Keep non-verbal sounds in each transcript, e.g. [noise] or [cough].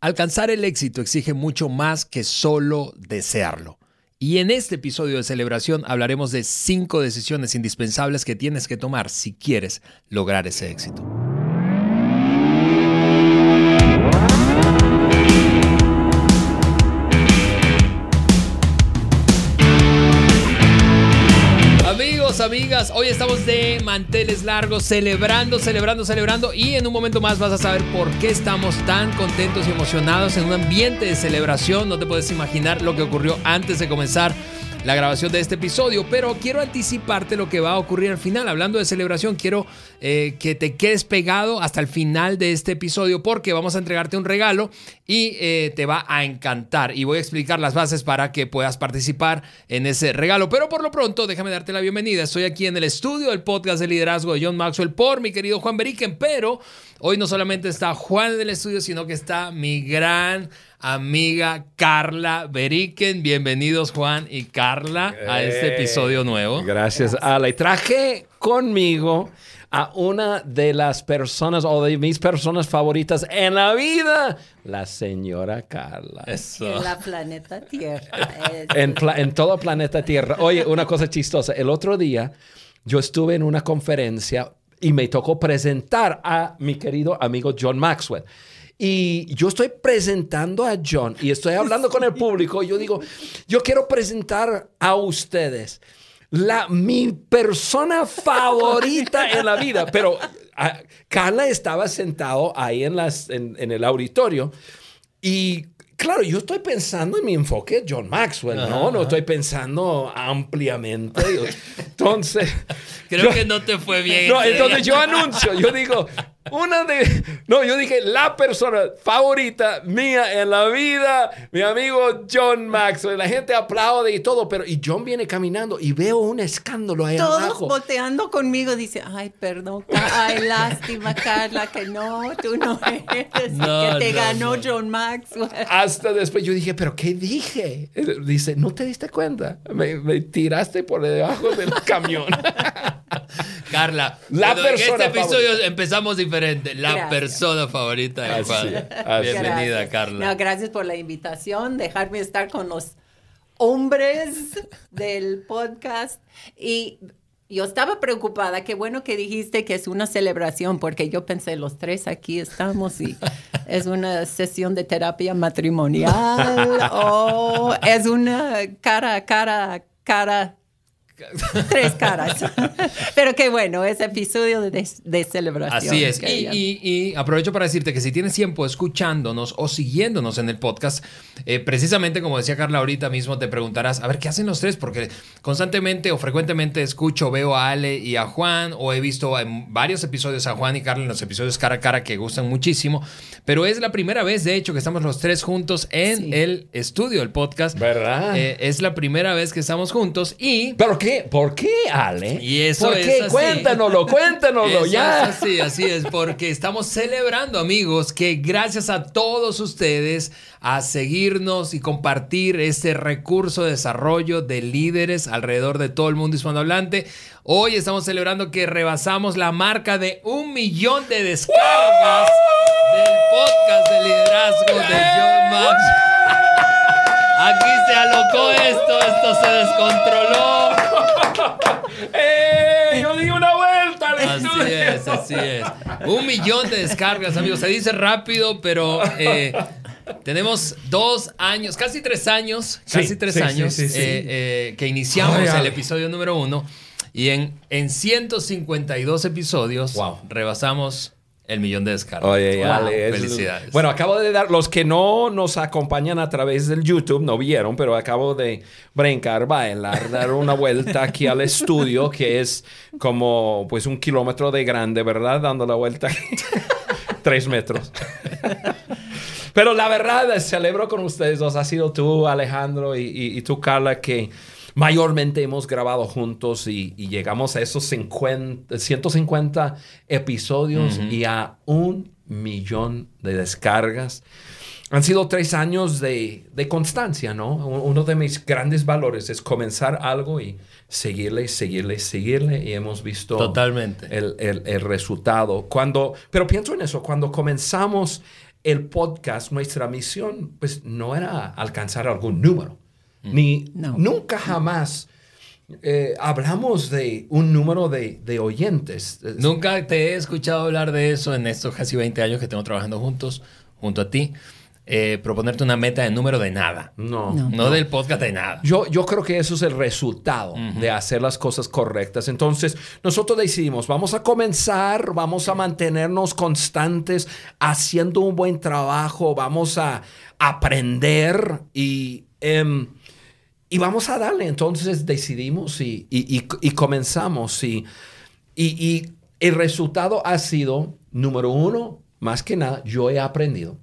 Alcanzar el éxito exige mucho más que solo desearlo. Y en este episodio de celebración hablaremos de cinco decisiones indispensables que tienes que tomar si quieres lograr ese éxito. Amigas, hoy estamos de manteles largos, celebrando, celebrando, celebrando y en un momento más vas a saber por qué estamos tan contentos y emocionados en un ambiente de celebración. No te puedes imaginar lo que ocurrió antes de comenzar la grabación de este episodio, pero quiero anticiparte lo que va a ocurrir al final. Hablando de celebración, quiero eh, que te quedes pegado hasta el final de este episodio porque vamos a entregarte un regalo y eh, te va a encantar. Y voy a explicar las bases para que puedas participar en ese regalo. Pero por lo pronto, déjame darte la bienvenida. Estoy aquí en el estudio del podcast de liderazgo de John Maxwell por mi querido Juan Beriken, pero hoy no solamente está Juan en el estudio, sino que está mi gran amiga Carla Beriken. Bienvenidos Juan y Carla a este episodio nuevo. Gracias, Ale. Traje conmigo a una de las personas o de mis personas favoritas en la vida, la señora Carla. En la planeta Tierra. en, en todo planeta Tierra. Oye, una cosa chistosa. El otro día yo estuve en una conferencia y me tocó presentar a mi querido amigo John Maxwell. Y yo estoy presentando a John y estoy hablando con el público. Y yo digo, yo quiero presentar a ustedes la, mi persona favorita en la vida. Pero ah, Carla estaba sentado ahí en, las, en, en el auditorio y claro, yo estoy pensando en mi enfoque John Maxwell, ¿no? No estoy pensando ampliamente. Entonces... Creo que no te fue bien. No, entonces yo anuncio, yo digo, una de... No, yo dije, la persona favorita mía en la vida, mi amigo John Maxwell. La gente aplaude y todo, pero... Y John viene caminando y veo un escándalo ahí Todos abajo. Todos volteando conmigo, dice, ay, perdón, ay, lástima, Carla, que no, tú no eres, que te ganó John Maxwell. Hasta después yo dije, pero ¿qué dije? Dice, ¿no te diste cuenta? Me, me tiraste por debajo del [laughs] camión. Carla, la persona en este episodio empezamos diferente. La persona favorita de Juan. Bienvenida, Carla. gracias por la invitación, dejarme estar con los hombres del podcast. Y yo estaba preocupada, qué bueno que dijiste que es una celebración, porque yo pensé, los tres aquí estamos y [laughs] es una sesión de terapia matrimonial o es una cara a cara, cara [laughs] Tres caras. Pero qué bueno, ese episodio de, celebración. Así es. Y, aprovecho para decirte que si tienes tiempo escuchándonos o siguiéndonos en el podcast, eh, precisamente como decía Carla ahorita mismo, te preguntarás, a ver, ¿qué hacen los tres? Porque constantemente o frecuentemente escucho, veo a Ale y a Juan, o he visto en varios episodios a Juan y Carla en los episodios cara a cara que gustan muchísimo. Pero es la primera vez, de hecho, que estamos los tres juntos en el estudio del podcast. ¿Verdad? Eh, es la primera vez que estamos juntos y... ¿Pero qué? ¿Por qué, Ale? Y eso ¿Por qué? Cuéntanoslo, cuéntanoslo ya. Es así, así es, porque estamos celebrando, amigos, que gracias a todos ustedes a seguirnos y compartir este recurso de desarrollo de líderes alrededor de todo el mundo hispanohablante. Hoy estamos celebrando que rebasamos la marca de un millón de descargas del podcast de liderazgo de John Max. Aquí se alocó esto, esto se descontroló. [laughs] ¡Eh! Yo di una vuelta. Así es, así es. Un millón de descargas, amigos. Se dice rápido, pero eh, tenemos dos años, casi tres años, casi tres años eh, eh, que iniciamos el episodio número uno. Y en, en 152 episodios rebasamos el millón de descargas. Oye, Felicidades. Bueno, acabo de dar, los que no nos acompañan a través del YouTube no vieron, pero acabo de brincar, bailar, dar una vuelta aquí al estudio, que es como pues un kilómetro de grande, ¿verdad? Dando la vuelta. [laughs] Tres metros. pero la verdad, celebro con ustedes dos. Ha sido tú, Alejandro, y, y tú, Carla, que mayormente hemos grabado juntos y, llegamos a esos 50, 150 episodios y a un millón de descargas. Han sido tres años de, constancia, ¿no? Uno de mis grandes valores es comenzar algo y seguirle, seguirle, seguirle y hemos visto Totalmente. El, el, resultado. Cuando, pero pienso en eso, cuando comenzamos el podcast, nuestra misión, pues no era alcanzar algún número, ni nunca jamás eh, hablamos de un número de, de, oyentes. Nunca te he escuchado hablar de eso en estos casi 20 años que tengo trabajando juntos, junto a ti. Eh, proponerte una meta de número de nada. No. No, del podcast de nada. Yo, yo creo que eso es el resultado de hacer las cosas correctas. Entonces, nosotros decidimos, vamos a comenzar, vamos a mantenernos constantes, haciendo un buen trabajo, vamos a aprender y... Em, y vamos a darle. Entonces decidimos y, y, comenzamos. Y, y, el resultado ha sido, número uno, más que nada, yo he aprendido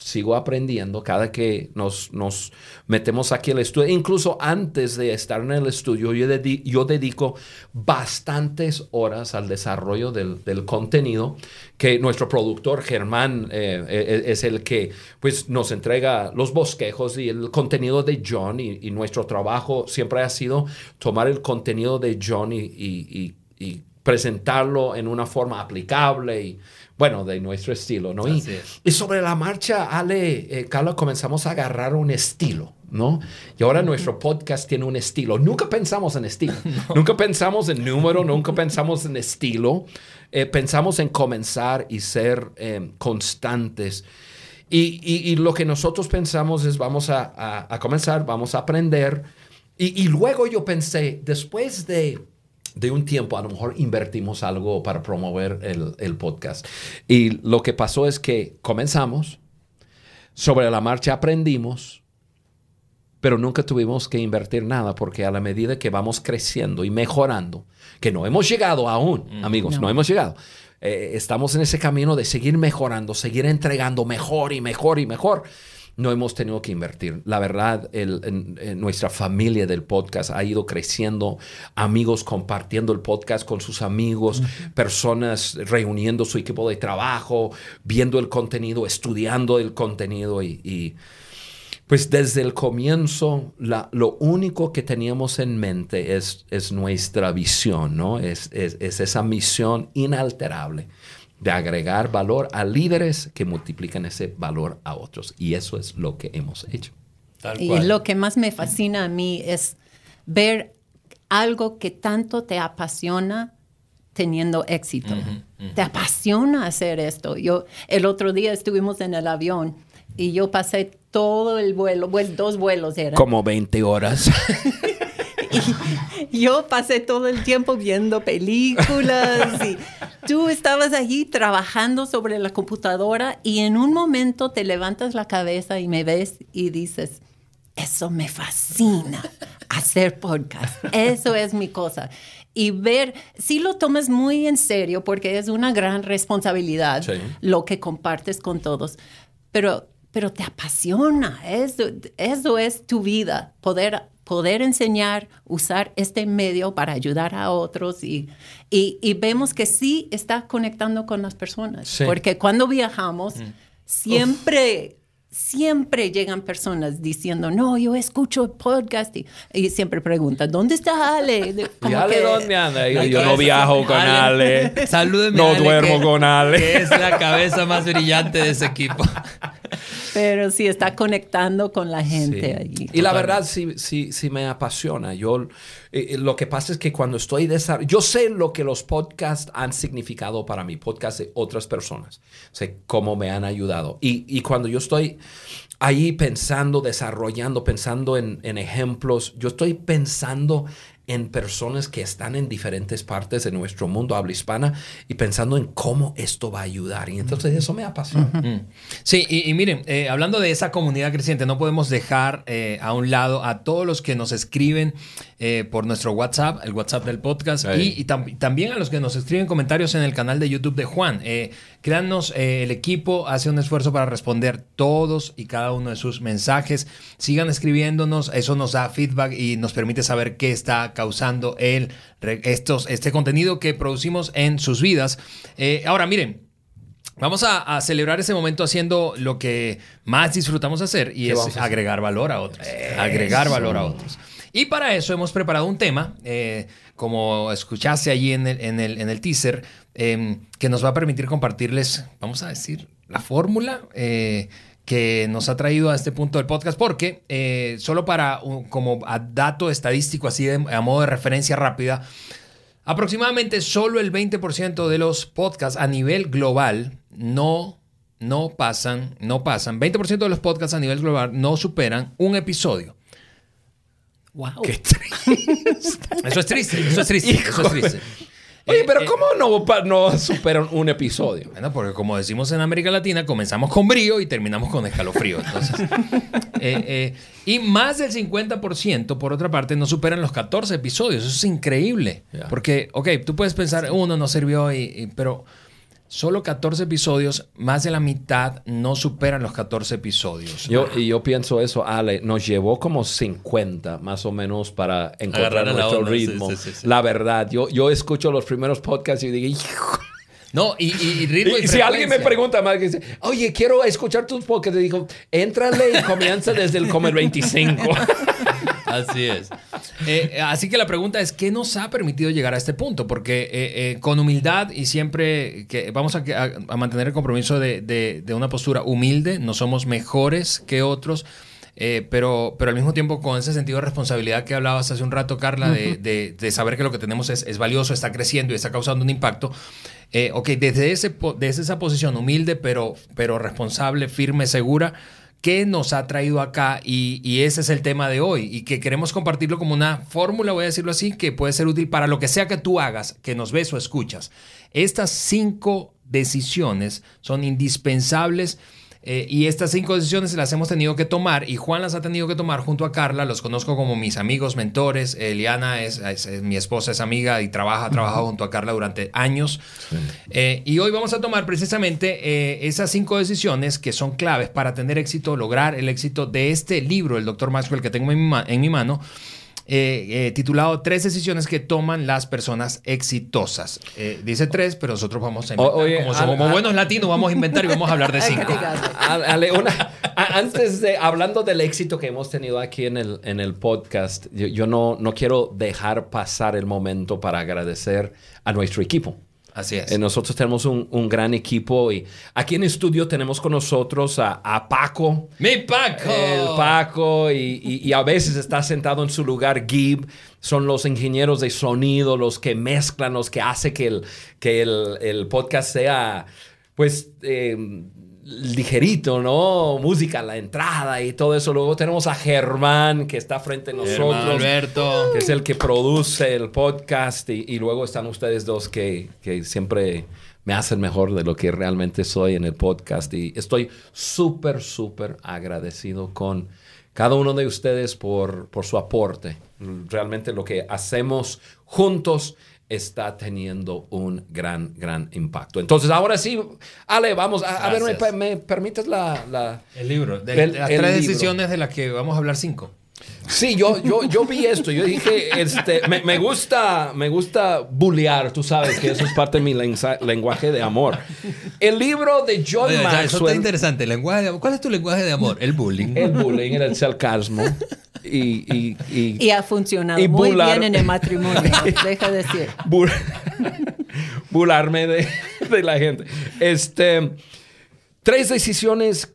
sigo aprendiendo cada que nos, nos metemos aquí al estudio. Incluso antes de estar en el estudio, yo, yo dedico bastantes horas al desarrollo del, del contenido que nuestro productor Germán eh, eh, es el que pues, nos entrega los bosquejos y el contenido de John y, y nuestro trabajo siempre ha sido tomar el contenido de John y, y, y presentarlo en una forma aplicable y bueno, de nuestro estilo, ¿no? Y, sobre la marcha, Ale, eh, Carlos, comenzamos a agarrar un estilo, ¿no? Y ahora nuestro podcast tiene un estilo. Nunca pensamos en estilo, [laughs] nunca pensamos en número, nunca pensamos en estilo. Eh, pensamos en comenzar y ser eh, constantes. Y, lo que nosotros pensamos es vamos a, comenzar, vamos a aprender. y luego yo pensé, después de de un tiempo a lo mejor invertimos algo para promover el, podcast. Y lo que pasó es que comenzamos, sobre la marcha aprendimos, pero nunca tuvimos que invertir nada porque a la medida que vamos creciendo y mejorando, que no hemos llegado aún, mm. amigos, no, hemos llegado. Eh, estamos en ese camino de seguir mejorando, seguir entregando mejor y mejor y mejor no hemos tenido que invertir. La verdad, nuestra familia del podcast ha ido creciendo, amigos compartiendo el podcast con sus amigos, personas reuniendo su equipo de trabajo, viendo el contenido, estudiando el contenido y, pues desde el comienzo lo único que teníamos en mente es, es nuestra visión, ¿no? Es, es, es esa misión inalterable de agregar valor a líderes que multiplican ese valor a otros. Y eso es lo que hemos hecho. y lo que más me fascina a mí es ver algo que tanto te apasiona teniendo éxito. Te apasiona hacer esto. Yo el otro día estuvimos en el avión y yo pasé todo el vuelo, pues dos vuelos eran. Como 20 horas. [laughs] y [laughs] yo pasé todo el tiempo viendo películas y tú estabas allí trabajando sobre la computadora y en un momento te levantas la cabeza y me ves y dices, eso me fascina, hacer podcast, eso es mi cosa. Y ver, si lo tomas muy en serio porque es una gran responsabilidad lo que compartes con todos, pero, pero te apasiona, eso, eso es tu vida, poder poder enseñar, usar este medio para ayudar a otros y, y, vemos que sí está conectando con las personas. Porque cuando viajamos, mm. siempre... Siempre llegan personas diciendo, no, yo escucho el podcast y, siempre preguntan, ¿dónde está Ale? [laughs] ¿Y Ale dónde anda? Yo, no viajo con Ale. Ale. No duermo con Ale. Que es la cabeza más brillante de ese equipo. [laughs] [laughs] Pero sí está conectando con la gente allí. Y la verdad sí, sí, sí me apasiona. Yo, eh, eh, lo que pasa es que cuando estoy desarrollando, yo sé lo que los podcasts han significado para mí, podcasts de otras personas. Sé cómo me han ayudado. Y, y cuando yo estoy ahí pensando, desarrollando, pensando en, en ejemplos, yo estoy pensando en personas que están en diferentes partes de nuestro mundo habla hispana y pensando en cómo esto va a ayudar. Y entonces eso me apasiona. Mm. Sí, y, miren, eh, hablando de esa comunidad creciente, no podemos dejar eh, a un lado a todos los que nos escriben eh, por nuestro WhatsApp, el WhatsApp del podcast, y, también a los que nos escriben comentarios en el canal de YouTube de Juan. créannos, el equipo hace un esfuerzo para responder todos y cada uno de sus mensajes. Sigan escribiéndonos, eso nos da feedback y nos permite saber qué está causando el, estos, este contenido que producimos en sus vidas. Eh, ahora, miren, Vamos a, celebrar ese momento haciendo lo que más disfrutamos hacer y es agregar valor a otros. Agregar valor a otros. Y para eso hemos preparado un tema, eh, como escuchaste allí en el, en el, en el teaser, em, que nos va a permitir compartirles, vamos a decir, la fórmula. Eh, que nos ha traído a este punto del podcast, porque eh, solo para como dato estadístico, así de, a modo de referencia rápida, aproximadamente solo el 20% de los podcasts a nivel global no, no pasan, no pasan, 20% de los podcasts a nivel global no superan un episodio. Wow. Qué triste. [laughs] Eso es triste, eso es triste, eso es triste. Oye, pero eh, ¿cómo no, no superan un episodio? Bueno, porque como decimos en América Latina, comenzamos con brío y terminamos con escalofrío. Entonces, [laughs] eh, eh, y más del 50%, por otra parte, no superan los 14 episodios. Eso es increíble. Porque, ok, tú puedes pensar, uno no sirvió, y, pero Solo 14 episodios, más de la mitad no superan los 14 episodios. Yo, y yo pienso eso, Ale, nos llevó como 50 más o menos para encontrar nuestro ritmo. la verdad, yo, yo escucho los primeros podcasts y digo, No, y, ritmo y, Si alguien me pregunta más, que dice, oye, quiero escuchar tus podcasts, te digo, éntrale y comienza desde el Comer 25. [laughs] Así es. Eh, así que la pregunta es, ¿qué nos ha permitido llegar a este punto? Porque eh, eh, con humildad y siempre que vamos a, mantener el compromiso de, una postura humilde, no somos mejores que otros. pero, pero al mismo tiempo con ese sentido de responsabilidad que hablabas hace un rato, Carla, de, saber que lo que tenemos es, valioso, está creciendo y está causando un impacto. ok, desde, ese, desde esa posición humilde, pero, pero responsable, firme, segura, qué nos ha traído acá y, ese es el tema de hoy y que queremos compartirlo como una fórmula, voy a decirlo así, que puede ser útil para lo que sea que tú hagas, que nos ves o escuchas. Estas cinco decisiones son indispensables eh, y estas cinco decisiones las hemos tenido que tomar y Juan las ha tenido que tomar junto a Carla. Los conozco como mis amigos, mentores. Eliana es, mi esposa, es amiga y trabaja, ha trabajado junto a Carla durante años. Eh, y hoy vamos a tomar precisamente eh, esas cinco decisiones que son claves para tener éxito, lograr el éxito de este libro, el Dr. Maxwell, que tengo en mi, en mi mano. Eh, eh, titulado Tres decisiones que toman las personas exitosas. Eh, dice tres, pero nosotros vamos a inventar. como, somos buenos latinos, vamos a inventar y vamos a hablar de [laughs] cinco. antes de, hablando del éxito que hemos tenido aquí en el, en el podcast, yo, no, no quiero dejar pasar el momento para agradecer a nuestro equipo. Así es. Eh, nosotros tenemos un, un, gran equipo y aquí en estudio tenemos con nosotros a, a Paco. ¡Mi Paco! El Paco y, y, a veces está sentado en su lugar Gib. Son los ingenieros de sonido, los que mezclan, los que hace que el, que el, el podcast sea, pues... Eh, ligerito, ¿no? Música a la entrada y todo eso. Luego tenemos a Germán, que está frente a nosotros. Alberto. Que es el que produce el podcast. Y, luego están ustedes dos que, que, siempre me hacen mejor de lo que realmente soy en el podcast. Y estoy súper, súper agradecido con cada uno de ustedes por, por su aporte. Realmente lo que hacemos juntos está teniendo un gran, gran impacto. Entonces, ahora sí, Ale, vamos a, ver, ¿me, permites la, El libro, de, las tres decisiones de las que vamos a hablar cinco. Sí, yo, yo, yo vi esto, yo dije, este, me, gusta, me gusta bullear, tú sabes que eso es parte de mi lenguaje de amor. El libro de John Maxwell. Eso está interesante, lenguaje ¿cuál es tu lenguaje de amor? El bullying. El bullying, el sarcasmo. Y, y, ha funcionado muy bien en el matrimonio, [laughs] deja decir. bularme de, de la gente. Este, tres decisiones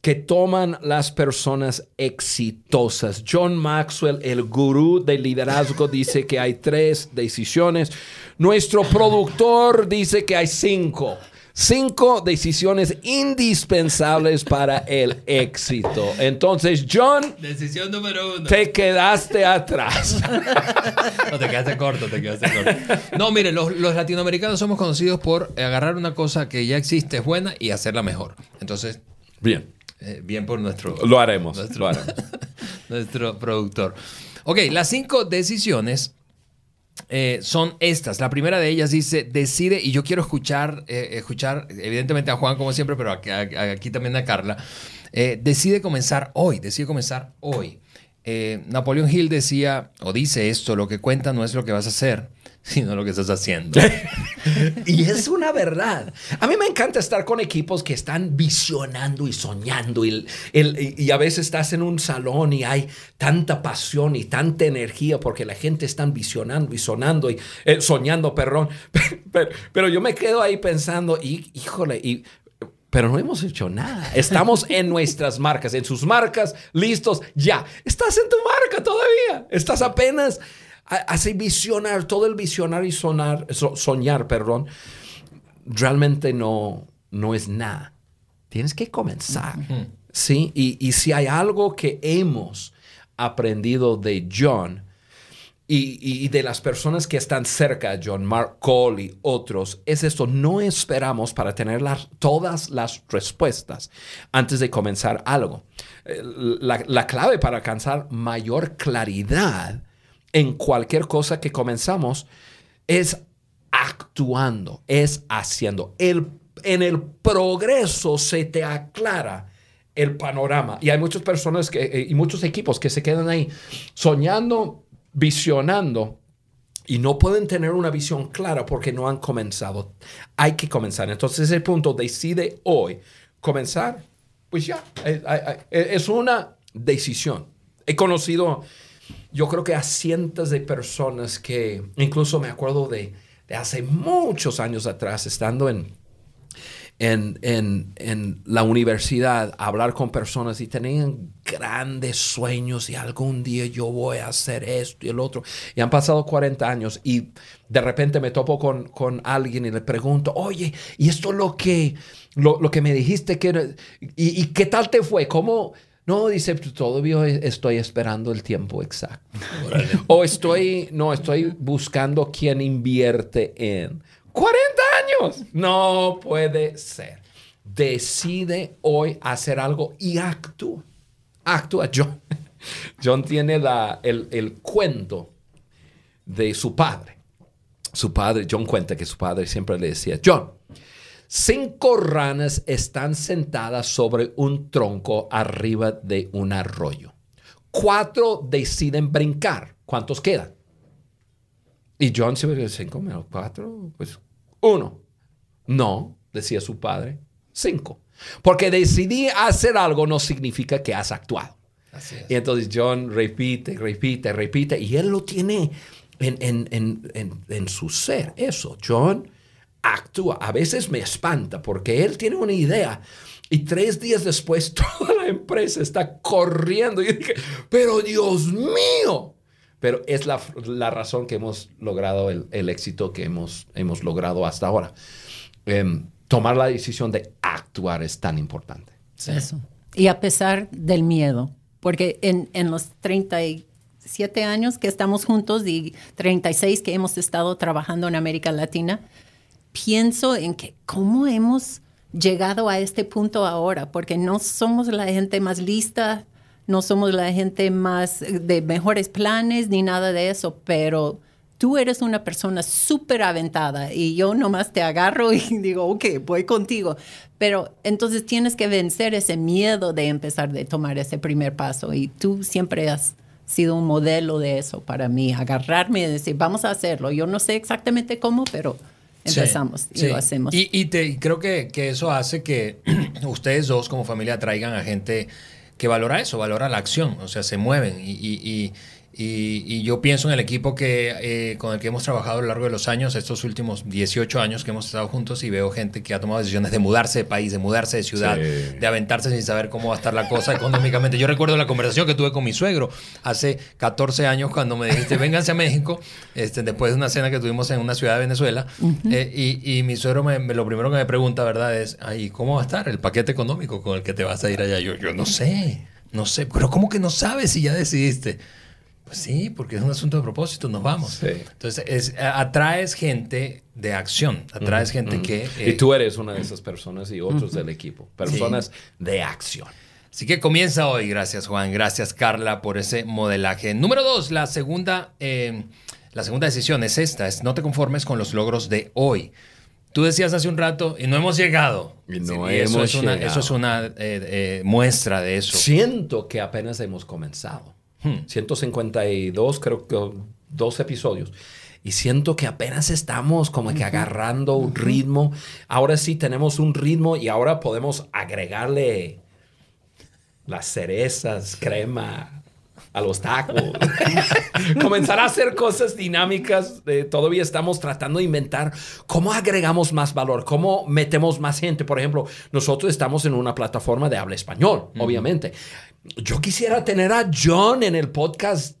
que toman las personas exitosas. John Maxwell, el gurú del liderazgo, dice que hay tres decisiones. Nuestro productor dice que hay cinco. Cinco decisiones indispensables para el éxito. Entonces, John. Decisión número uno. Te quedaste atrás. [laughs] no, te quedaste corto, te quedaste corto. No, mire, los, los, latinoamericanos somos conocidos por agarrar una cosa que ya existe, es buena, y hacerla mejor. Entonces. Bien. Eh, bien por nuestro... Lo haremos, nuestro, [laughs] nuestro productor. Ok, las cinco decisiones eh, son estas. La primera de ellas dice, decide, y yo quiero escuchar, eh, escuchar evidentemente a Juan como siempre, pero aquí, también a Carla, decide comenzar hoy, decide comenzar hoy. eh, Napoleón Hill decía, o dice esto, lo que cuenta no es lo que vas a hacer, sino lo que estás haciendo. [laughs] y es una verdad. A mí me encanta estar con equipos que están visionando y soñando. Y, y, a veces estás en un salón y hay tanta pasión y tanta energía porque la gente está visionando y sonando y eh, soñando, perdón. [laughs] Pero, pero, yo me quedo ahí pensando, y, híjole, y pero no hemos hecho nada. Estamos en [laughs] nuestras marcas, en sus marcas, listos, ya. Estás en tu marca todavía. Estás apenas así visionar, todo el visionar y sonar, soñar, perdón, realmente no, no es nada. Tienes que comenzar. ¿sí? Y, y si hay algo que hemos aprendido de John, y, de las personas que están cerca, John, Mark Cole y otros, es esto, no esperamos para tener todas las respuestas antes de comenzar algo. Eh, la, la, clave para alcanzar mayor claridad en cualquier cosa que comenzamos es actuando, es haciendo. El, en el progreso se te aclara el panorama. Y hay muchas personas que, eh, y muchos equipos que se quedan ahí soñando visionando y no pueden tener una visión clara porque no han comenzado. Hay que comenzar. Entonces ese punto decide hoy comenzar, pues ya, eh, eh, es una decisión. He conocido, yo creo que a cientos de personas que, incluso me acuerdo de, hace muchos años atrás, estando en, en, en, la universidad hablar con personas y tenían grandes sueños y algún día yo voy a hacer esto y el otro. Y han pasado 40 años y de repente me topo con, con alguien y le pregunto, oye, ¿y esto lo que, lo, lo que me dijiste que y, y, qué tal te fue? ¿Cómo? No, dice, todavía estoy esperando el tiempo exacto. o estoy, no, estoy buscando quién invierte en. 40 años. No puede ser. Decide hoy hacer algo y actúa. Actúa. John, [laughs] John tiene la, el, el cuento de su padre. Su padre, John cuenta que su padre siempre le decía, John, cinco ranas están sentadas sobre un tronco arriba de un arroyo. Cuatro deciden brincar. ¿Cuántos quedan? Y John siempre dice, cinco menos cuatro, pues uno. No, decía su padre, cinco. Porque decidí hacer algo no significa que has actuado. Y entonces John repite, repite, repite, y él lo tiene en, su ser, eso. John actúa. A veces me espanta porque él tiene una idea y tres días después [laughs] toda la empresa está corriendo. Y dije, pero Dios mío, pero es la, razón que hemos logrado el, éxito que hemos, hemos logrado hasta ahora. Em, tomar la decisión de actuar es tan importante. Eso. Y a pesar del miedo, porque en, en los 37 años que estamos juntos y 36 que hemos estado trabajando en América Latina, pienso en que cómo hemos llegado a este punto ahora, porque no somos la gente más lista, no somos la gente más eh, de mejores planes ni nada de eso, pero tú eres una persona súper aventada y yo nomás te agarro y [laughs] digo, ok, voy contigo. Pero entonces tienes que vencer ese miedo de empezar de tomar ese primer paso y tú siempre has sido un modelo de eso para mí, agarrarme y decir, vamos a hacerlo. Yo no sé exactamente cómo, pero empezamos y lo hacemos. Y, te, creo que, que, eso hace que [clears throat] ustedes dos como familia traigan a gente que valora eso, valora la acción, o sea, se mueven y, y, yo pienso en el equipo que, eh, con el que hemos trabajado a lo largo de los años, estos últimos 18 años que hemos estado juntos, y veo gente que ha tomado decisiones de mudarse de país, de mudarse de ciudad, de aventarse sin saber cómo va a estar la cosa económicamente. Yo recuerdo la conversación que tuve con mi suegro hace 14 años cuando me dijiste, vénganse a México, este, después de una cena que tuvimos en una ciudad de Venezuela, eh, y, mi suegro me, lo primero que me pregunta, ¿verdad? Es, ¿y cómo va a estar el paquete económico con el que te vas a ir allá? Yo, yo no sé, no sé, pero ¿cómo que no sabes si ya decidiste? Pues sí, porque es un asunto de propósito, nos vamos. Entonces, es, atraes gente de acción, atraes gente que... y tú eres una de esas personas y otros del equipo, personas de acción. Así que comienza hoy, gracias Juan, gracias Carla por ese modelaje. Número dos, la segunda, eh, la segunda decisión es esta, es no te conformes con los logros de hoy. Tú decías hace un rato, y no hemos llegado. Y no hemos eso es una, llegado. Eso es una eh, eh, muestra de eso. Siento que apenas hemos comenzado. 152, hmm. creo que dos episodios. Y siento que apenas estamos como que agarrando un ritmo. Ahora sí tenemos un ritmo y ahora podemos agregarle las cerezas, crema, a los tacos. [laughs] Comenzar a hacer cosas dinámicas. todavía estamos tratando de inventar cómo agregamos más valor, cómo metemos más gente. Por ejemplo, nosotros estamos en una plataforma de habla español, obviamente. Yo quisiera tener a John en el podcast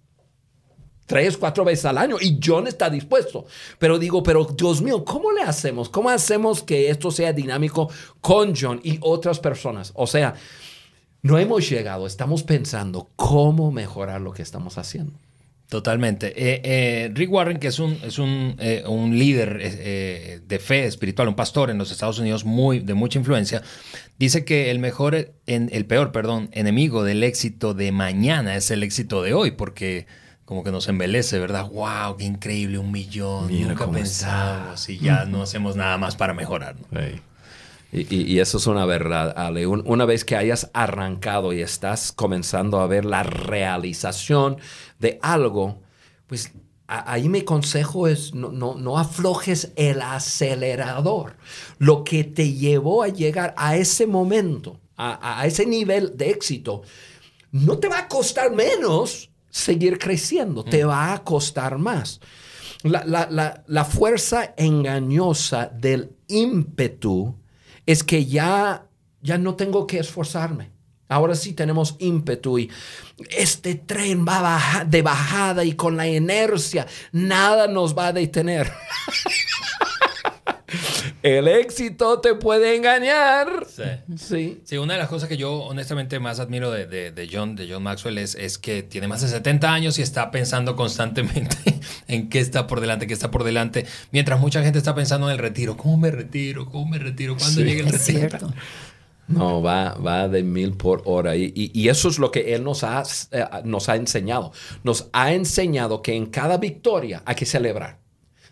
tres, cuatro veces al año y John está dispuesto. Pero digo, pero Dios mío, ¿cómo le hacemos? ¿Cómo hacemos que esto sea dinámico con John y otras personas? O sea, no hemos llegado, estamos pensando cómo mejorar lo que estamos haciendo. Totalmente. Eh, eh, Rick Warren, que es un, es un, eh, líder de fe espiritual, un pastor en los Estados Unidos muy, de mucha influencia, dice que el mejor, en, el peor, perdón, enemigo del éxito de mañana es el éxito de hoy, porque como que nos embelece, ¿verdad? ¡Wow! ¡Qué increíble! Un millón. Nunca pensamos y ya no hacemos nada más para mejorar. Y, eso es una verdad, Ale. una vez que hayas arrancado y estás comenzando a ver la realización de algo, pues ahí mi consejo es no, no, aflojes el acelerador. Lo que te llevó a llegar a ese momento, a, ese nivel de éxito, no te va a costar menos seguir creciendo, te mm. va a costar más. La, la fuerza engañosa del ímpetu es que ya, ya no tengo que esforzarme. Ahora sí tenemos ímpetu y este tren va de bajada y con la inercia nada nos va a detener. [laughs] El éxito te puede engañar. Sí. sí. una de las cosas que yo honestamente más admiro de, John, de John Maxwell es, es, que tiene más de 70 años y está pensando constantemente [laughs] en qué está por delante, qué está por delante, mientras mucha gente está pensando en el retiro. ¿Cómo me retiro? ¿Cómo me retiro? ¿Cuándo llega el retiro? No, va, va de mil por hora. Y, y, eso es lo que Él nos ha, eh, nos ha enseñado. Nos ha enseñado que en cada victoria hay que celebrar.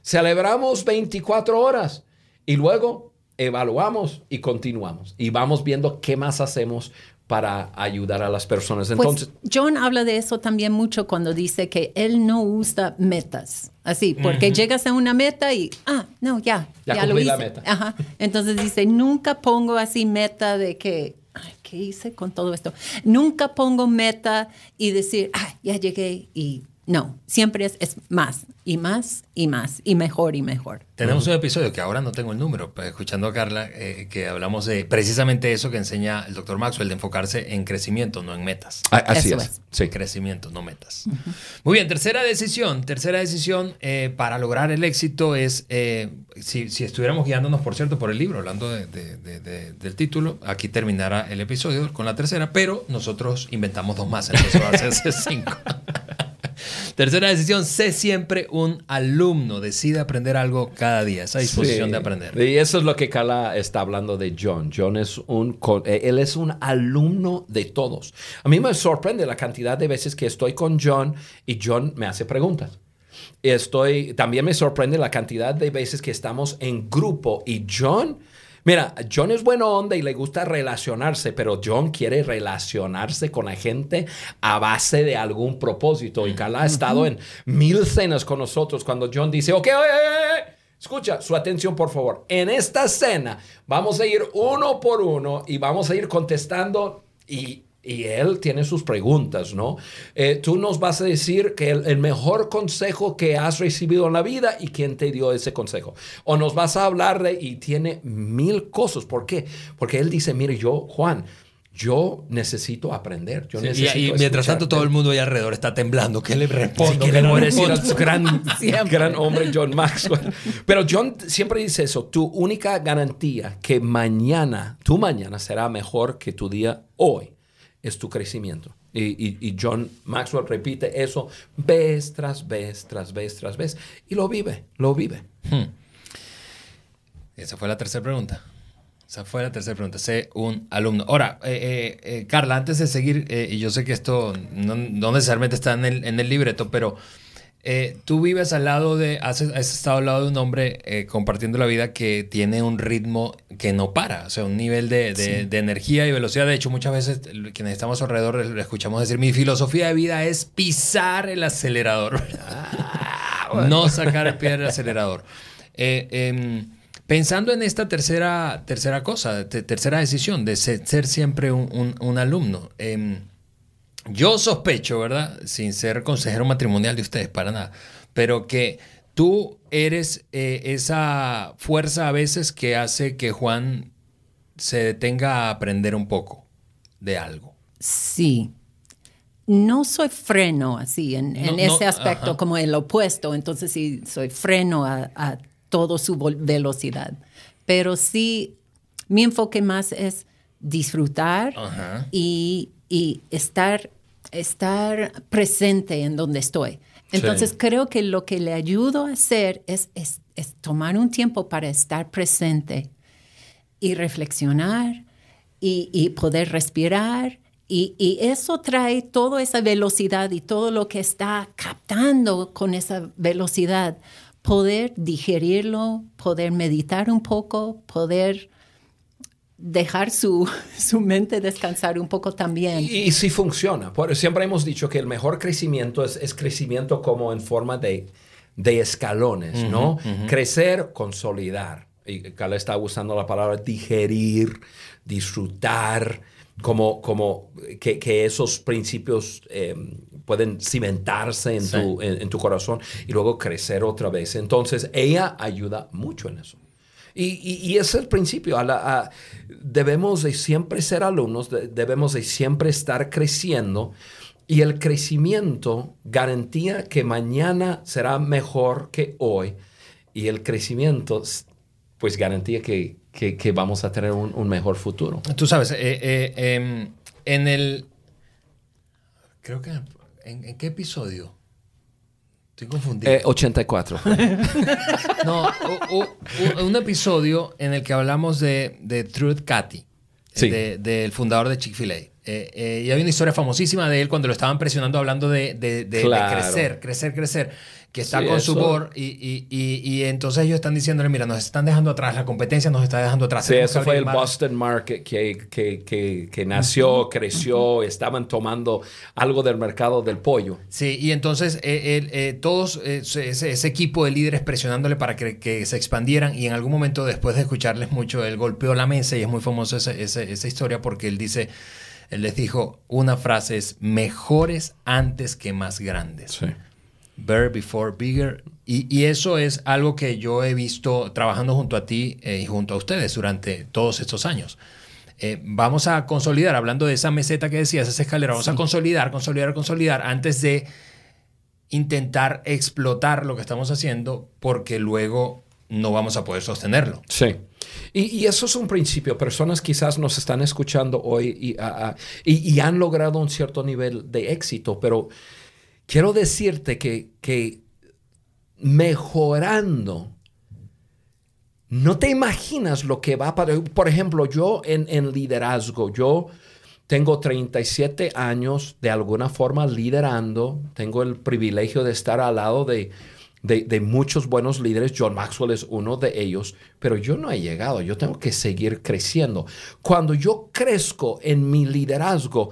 Celebramos 24 horas y luego evaluamos y continuamos. Y vamos viendo qué más hacemos para ayudar a las personas. Pues, Entonces, John habla de eso también mucho cuando dice que él no usa metas. Así, porque llegas a una meta y, ah, no, ya, ya, lo hice. la meta. Ajá. Entonces dice, nunca pongo así meta de que, ay, ¿qué hice con todo esto? Nunca pongo meta y decir, ah, ya llegué y no, siempre es, es, más y más y más y mejor y mejor. Tenemos un episodio que ahora no tengo el número, pero escuchando a Carla, eh, que hablamos de precisamente eso que enseña el doctor Maxwell, de enfocarse en crecimiento, no en metas. Ah, así es. Sí. Crecimiento, no metas. Muy bien, tercera decisión. Tercera decisión eh, para lograr el éxito es, eh, si, si, estuviéramos guiándonos, por cierto, por el libro, hablando de, del título, aquí terminará el episodio con la tercera, pero nosotros inventamos dos más, entonces va a ser [laughs] cinco. Tercera decisión, sé siempre un alumno. Decide aprender algo cada día. Esa disposición de aprender. Y eso es lo que Carla está hablando de John. John es un, eh, él es un alumno de todos. A mí me sorprende la cantidad de veces que estoy con John y John me hace preguntas. Estoy, también me sorprende la cantidad de veces que estamos en grupo y John Mira, John es buena onda y le gusta relacionarse, pero John quiere relacionarse con la gente a base de algún propósito. Y Carla ha estado en mil cenas con nosotros cuando John dice, ok, Escucha, su atención por favor. En esta cena vamos a ir uno por uno y vamos a ir contestando y y él tiene sus preguntas, ¿no? Eh, tú nos vas a decir que el, mejor consejo que has recibido en la vida y quién te dio ese consejo. O nos vas a hablar de, y tiene mil cosas. ¿Por qué? Porque él dice, mire, yo, Juan, yo necesito aprender. Yo y, mientras tanto todo el mundo ahí alrededor está temblando. ¿Qué le respondo? ¿Qué le voy a decir al gran, [laughs] gran hombre John Maxwell? Pero John siempre dice eso. Tu única garantía que mañana, tu mañana será mejor que tu día hoy es tu crecimiento. Y, John Maxwell repite eso vez tras vez, tras vez, tras vez. Y lo vive, lo vive. Hmm. Esa fue la tercera pregunta. Esa fue la tercera pregunta. Sé un alumno. Ahora, eh, eh, eh, Carla, antes de seguir, y yo sé que esto no, necesariamente está en el, en el libreto, pero Eh, tú vives al lado de, has, estado al lado de un hombre eh, compartiendo la vida que tiene un ritmo que no para, o sea, un nivel de, de, energía y velocidad. De hecho, muchas veces quienes estamos alrededor le escuchamos decir, mi filosofía de vida es pisar el acelerador, ah, [laughs] no sacar el pie del acelerador. Eh, em, pensando en esta tercera, tercera cosa, tercera decisión de ser, siempre un, un alumno. Yo sospecho, ¿verdad? Sin ser consejero matrimonial de ustedes, para nada, pero que tú eres eh, esa fuerza a veces que hace que Juan se detenga a aprender un poco de algo. Sí. No soy freno así en, ese aspecto como el opuesto, entonces sí soy freno a, a toda su velocidad. Pero sí, mi enfoque más es disfrutar y, y, estar estar presente en donde estoy. Entonces creo que lo que le ayudo a hacer es, es, tomar un tiempo para estar presente y reflexionar y, poder respirar. Y, y, eso trae toda esa velocidad y todo lo que está captando con esa velocidad. Poder digerirlo, poder meditar un poco, poder dejar su, [laughs] su, mente descansar un poco también. Y, si funciona. Por, siempre hemos dicho que el mejor crecimiento es, es crecimiento como en forma de, de escalones, ¿no? Crecer, consolidar. Y Carla está usando la palabra digerir, disfrutar, como, como que, que esos principios em, pueden cimentarse en, tu, en tu corazón y luego crecer otra vez. Entonces, ella ayuda mucho en eso. Y, es el principio. debemos de siempre ser alumnos, debemos de siempre estar creciendo. Y el crecimiento garantía que mañana será mejor que hoy. Y el crecimiento, pues garantía que, vamos a tener un, mejor futuro. Tú sabes, eh, eh, em, en el... Creo que... ¿En qué episodio? Estoy confundido. 84. Eh, [laughs] no, un episodio en el que hablamos de, de Truth Cathy, del fundador de Chick-fil-A. Eh, eh, y hay una historia famosísima de él cuando lo estaban presionando hablando de, de crecer, crecer, crecer que está con su board y, y, y, entonces ellos están diciéndole, mira, nos están dejando atrás, la competencia nos está dejando atrás. Sí, eso fue el Boston Market que, que, que, que nació, creció, estaban tomando algo del mercado del pollo. Sí, y entonces eh, eh, todos, ese, equipo de líderes presionándole para que, que, se expandieran y en algún momento después de escucharles mucho, él golpeó la mesa y es muy famosa esa, esa, esa historia porque él dice... Él les dijo una frase es mejores antes que más grandes. Sí. Better Before Bigger. Y, eso es algo que yo he visto trabajando junto a ti eh, y junto a ustedes durante todos estos años. Eh, vamos a consolidar, hablando de esa meseta que decías, esa escalera, vamos a consolidar, consolidar, consolidar antes de intentar explotar lo que estamos haciendo porque luego no vamos a poder sostenerlo. Sí. Y, eso es un principio. Personas quizás nos están escuchando hoy y, y han logrado un cierto nivel de éxito, pero quiero decirte que, mejorando, no te imaginas lo que va para... Por ejemplo, yo en, liderazgo, yo tengo 37 años de alguna forma liderando, tengo el privilegio de estar al lado de, de, muchos buenos líderes, John Maxwell es uno de ellos, pero yo no he llegado, yo tengo que seguir creciendo. Cuando yo crezco en mi liderazgo,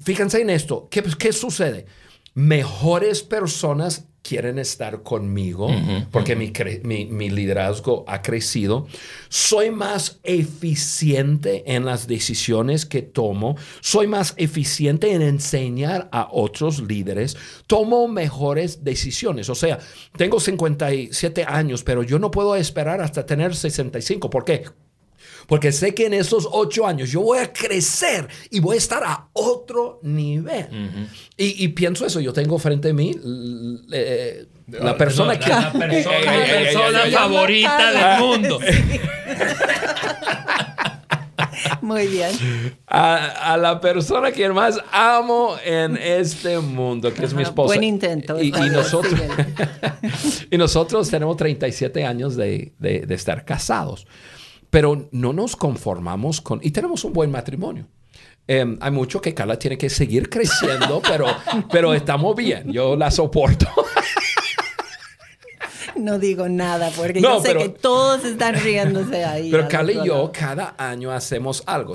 fíjense en esto, ¿qué, qué sucede? mejores personas quieren estar conmigo porque mi, liderazgo ha crecido. Soy más eficiente en las decisiones que tomo. Soy más eficiente en enseñar a otros líderes. Tomo mejores decisiones. O sea, tengo 57 años, pero yo no puedo esperar hasta tener 65. ¿Por qué? Porque sé que en esos ocho años yo voy a crecer y voy a estar a otro nivel. y, pienso eso, yo tengo frente a mí la persona que... La persona, favorita del mundo. [laughs] Muy bien. A, la persona que más amo en este mundo, que es mi esposa. Buen intento. Y, nosotros, [laughs] y nosotros tenemos 37 años de, de estar casados. Pero no nos conformamos con... Y tenemos un buen matrimonio. Em, hay mucho que Carla tiene que seguir creciendo, [laughs] pero, pero estamos bien. Yo la soporto. no digo nada porque yo sé que todos están riéndose ahí. Pero Cali y yo cada año hacemos algo,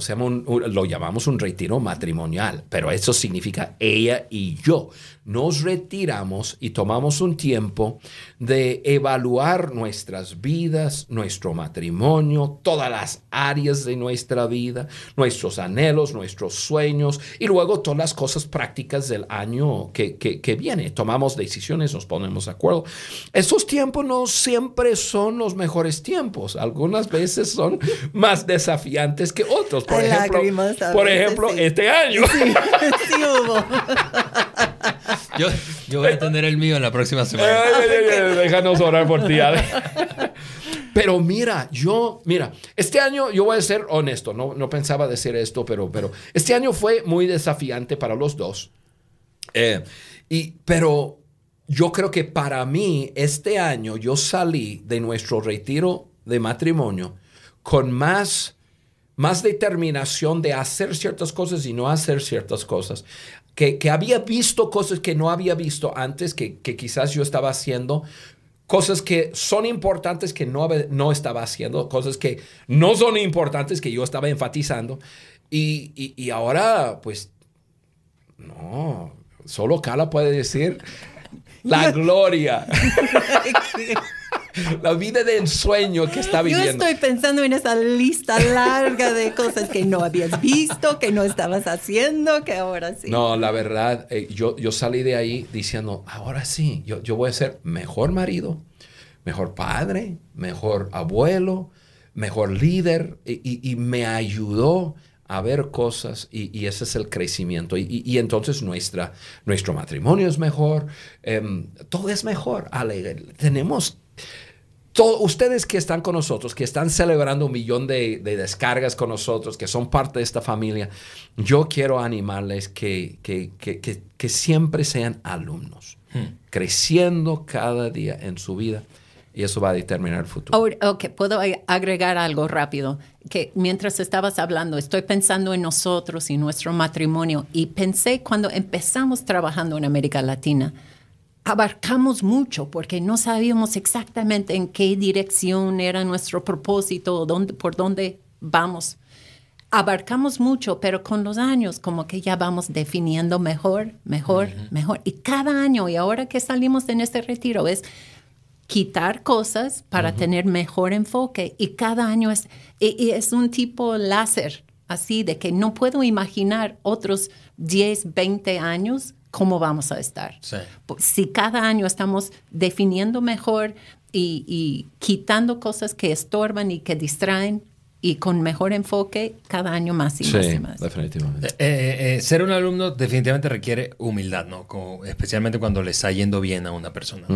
lo llamamos un retiro matrimonial, pero eso significa ella y yo nos retiramos y tomamos un tiempo de evaluar nuestras vidas, nuestro matrimonio, todas las áreas de nuestra vida, nuestros anhelos, nuestros sueños y luego todas las cosas prácticas del año que, que, viene. Tomamos decisiones, nos ponemos de acuerdo. Esos tiempos no siempre son los mejores tiempos. Algunas veces son más desafiantes que otros. Por ejemplo, por ejemplo este año. Sí, [laughs] hubo. [laughs] Yo, yo voy a tener el mío en la próxima semana. Déjanos orar por ti, Pero mira, yo, mira, este año yo voy a ser honesto, no, no pensaba decir esto, pero, pero este año fue muy desafiante para los dos. Eh, y, pero yo creo que para mí, este año yo salí de nuestro retiro de matrimonio con más más determinación de hacer ciertas cosas y no hacer ciertas cosas que, había visto cosas que no había visto antes, que, quizás yo estaba haciendo, cosas que son importantes que no, no estaba haciendo, cosas que no son importantes que yo estaba enfatizando. Y, y ahora, pues, no, solo Carla puede decir la [laughs] gloria. [laughs] la vida de ensueño que está viviendo. Yo estoy pensando en esa lista larga de [laughs] cosas que no habías visto, que no estabas haciendo, que ahora sí. No, la verdad, eh, yo, yo salí de ahí diciendo, ahora sí, yo, yo voy a ser mejor marido, mejor padre, mejor abuelo, mejor líder, y, me ayudó a ver cosas y, ese es el crecimiento. Y, entonces nuestra, nuestro matrimonio es mejor, em, todo es mejor. Alegre. Tenemos ustedes que están con nosotros, que están celebrando un millón de, descargas con nosotros, que son parte de esta familia, yo quiero animarles que, que, siempre sean alumnos, hmm. creciendo cada día en su vida. Y eso va a determinar el futuro. ok, puedo agregar algo rápido. Que mientras estabas hablando, estoy pensando en nosotros y nuestro matrimonio. Y pensé cuando empezamos trabajando en América Latina, abarcamos mucho porque no sabíamos exactamente en qué dirección era nuestro propósito, dónde, por dónde vamos. Abarcamos mucho, pero con los años como que ya vamos definiendo mejor, mejor, mejor. Y cada año, y ahora que salimos en este retiro, es quitar cosas para tener mejor enfoque. Y cada año es, y es un tipo láser, así de que no puedo imaginar otros 10, 20 años cómo vamos a estar. Si cada año estamos definiendo mejor y, quitando cosas que estorban y que distraen y con mejor enfoque cada año más y más y más. Definitivamente. Eh, eh, eh, ser un alumno definitivamente requiere humildad, ¿no? especialmente cuando le está yendo bien a una persona.